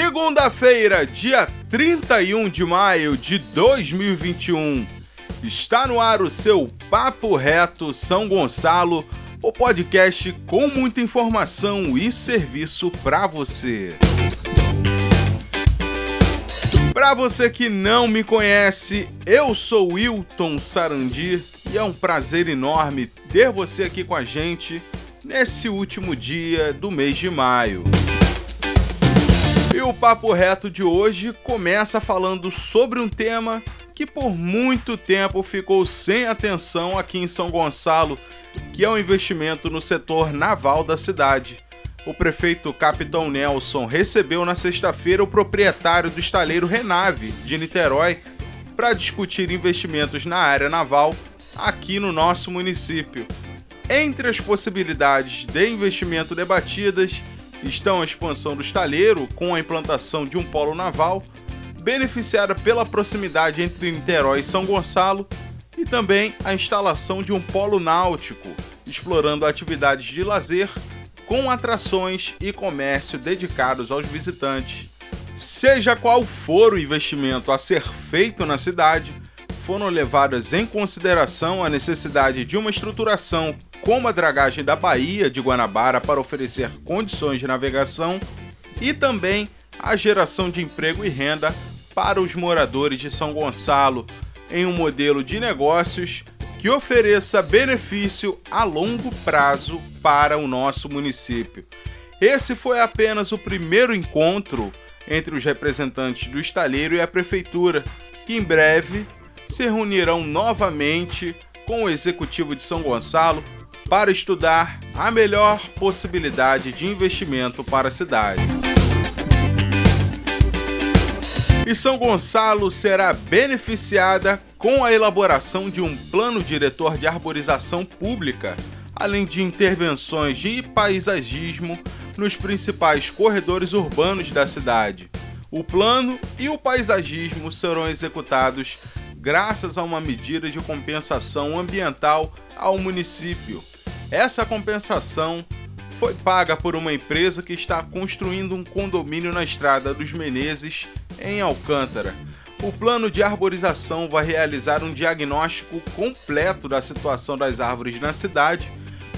Segunda-feira, dia 31 de maio de 2021. Está no ar o seu Papo Reto São Gonçalo, o podcast com muita informação e serviço para você. Para você que não me conhece, eu sou Wilton Sarandi e é um prazer enorme ter você aqui com a gente nesse último dia do mês de maio. Papo reto de hoje começa falando sobre um tema que por muito tempo ficou sem atenção aqui em São Gonçalo, que é o investimento no setor naval da cidade. O prefeito Capitão Nelson recebeu na sexta-feira o proprietário do estaleiro Renave de Niterói para discutir investimentos na área naval aqui no nosso município. Entre as possibilidades de investimento debatidas estão a expansão do estaleiro com a implantação de um polo naval, beneficiada pela proximidade entre Niterói e São Gonçalo, e também a instalação de um polo náutico, explorando atividades de lazer com atrações e comércio dedicados aos visitantes. Seja qual for o investimento a ser feito na cidade, foram levadas em consideração a necessidade de uma estruturação como a dragagem da Baía de Guanabara para oferecer condições de navegação e também a geração de emprego e renda para os moradores de São Gonçalo em um modelo de negócios que ofereça benefício a longo prazo para o nosso município. Esse foi apenas o primeiro encontro entre os representantes do estaleiro e a prefeitura, que em breve se reunirão novamente com o executivo de São Gonçalo para estudar a melhor possibilidade de investimento para a cidade. E São Gonçalo será beneficiada com a elaboração de um plano diretor de arborização pública, além de intervenções de paisagismo nos principais corredores urbanos da cidade. O plano e o paisagismo serão executados graças a uma medida de compensação ambiental ao município, essa compensação foi paga por uma empresa que está construindo um condomínio na estrada dos Menezes, em Alcântara. O plano de arborização vai realizar um diagnóstico completo da situação das árvores na cidade,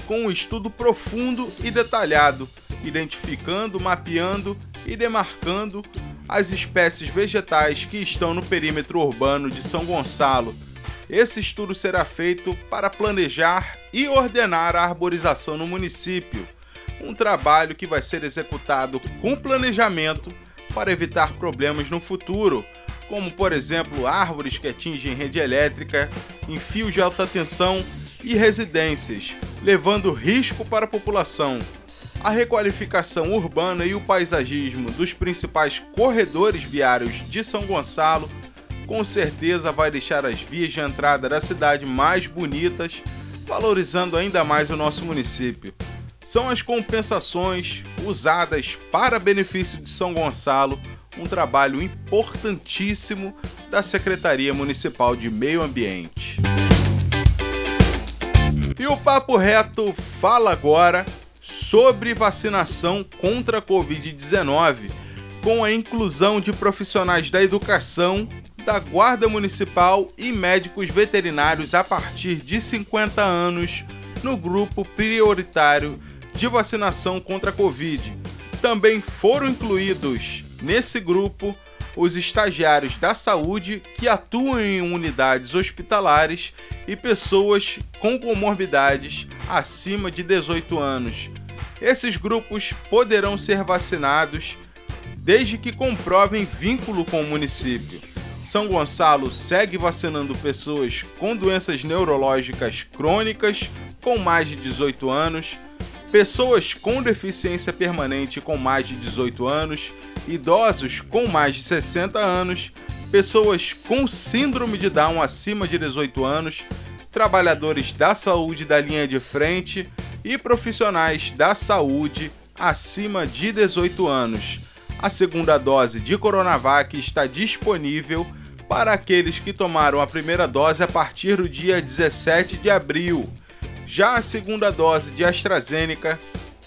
com um estudo profundo e detalhado, identificando, mapeando e demarcando as espécies vegetais que estão no perímetro urbano de São Gonçalo esse estudo será feito para planejar e ordenar a arborização no município, um trabalho que vai ser executado com planejamento para evitar problemas no futuro, como por exemplo árvores que atingem rede elétrica, em fios de alta tensão e residências, levando risco para a população. A requalificação urbana e o paisagismo dos principais corredores viários de São Gonçalo com certeza vai deixar as vias de entrada da cidade mais bonitas, valorizando ainda mais o nosso município. São as compensações usadas para benefício de São Gonçalo, um trabalho importantíssimo da Secretaria Municipal de Meio Ambiente. E o Papo Reto fala agora sobre vacinação contra a Covid-19, com a inclusão de profissionais da educação da Guarda Municipal e médicos veterinários a partir de 50 anos no grupo prioritário de vacinação contra a Covid. Também foram incluídos nesse grupo os estagiários da saúde que atuam em unidades hospitalares e pessoas com comorbidades acima de 18 anos. Esses grupos poderão ser vacinados desde que comprovem vínculo com o município. São Gonçalo segue vacinando pessoas com doenças neurológicas crônicas com mais de 18 anos, pessoas com deficiência permanente com mais de 18 anos, idosos com mais de 60 anos, pessoas com síndrome de Down acima de 18 anos, trabalhadores da saúde da linha de frente e profissionais da saúde acima de 18 anos. A segunda dose de Coronavac está disponível para aqueles que tomaram a primeira dose a partir do dia 17 de abril. Já a segunda dose de AstraZeneca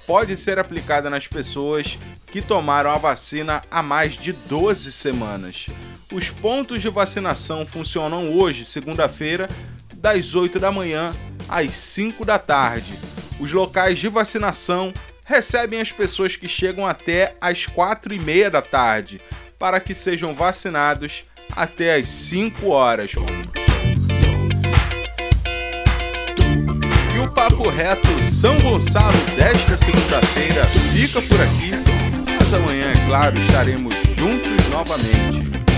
pode ser aplicada nas pessoas que tomaram a vacina há mais de 12 semanas. Os pontos de vacinação funcionam hoje, segunda-feira, das 8 da manhã às 5 da tarde. Os locais de vacinação recebem as pessoas que chegam até às 4 e meia da tarde, para que sejam vacinados até às 5 horas. E o Papo Reto São Gonçalo desta segunda-feira fica por aqui, mas amanhã, é claro, estaremos juntos novamente.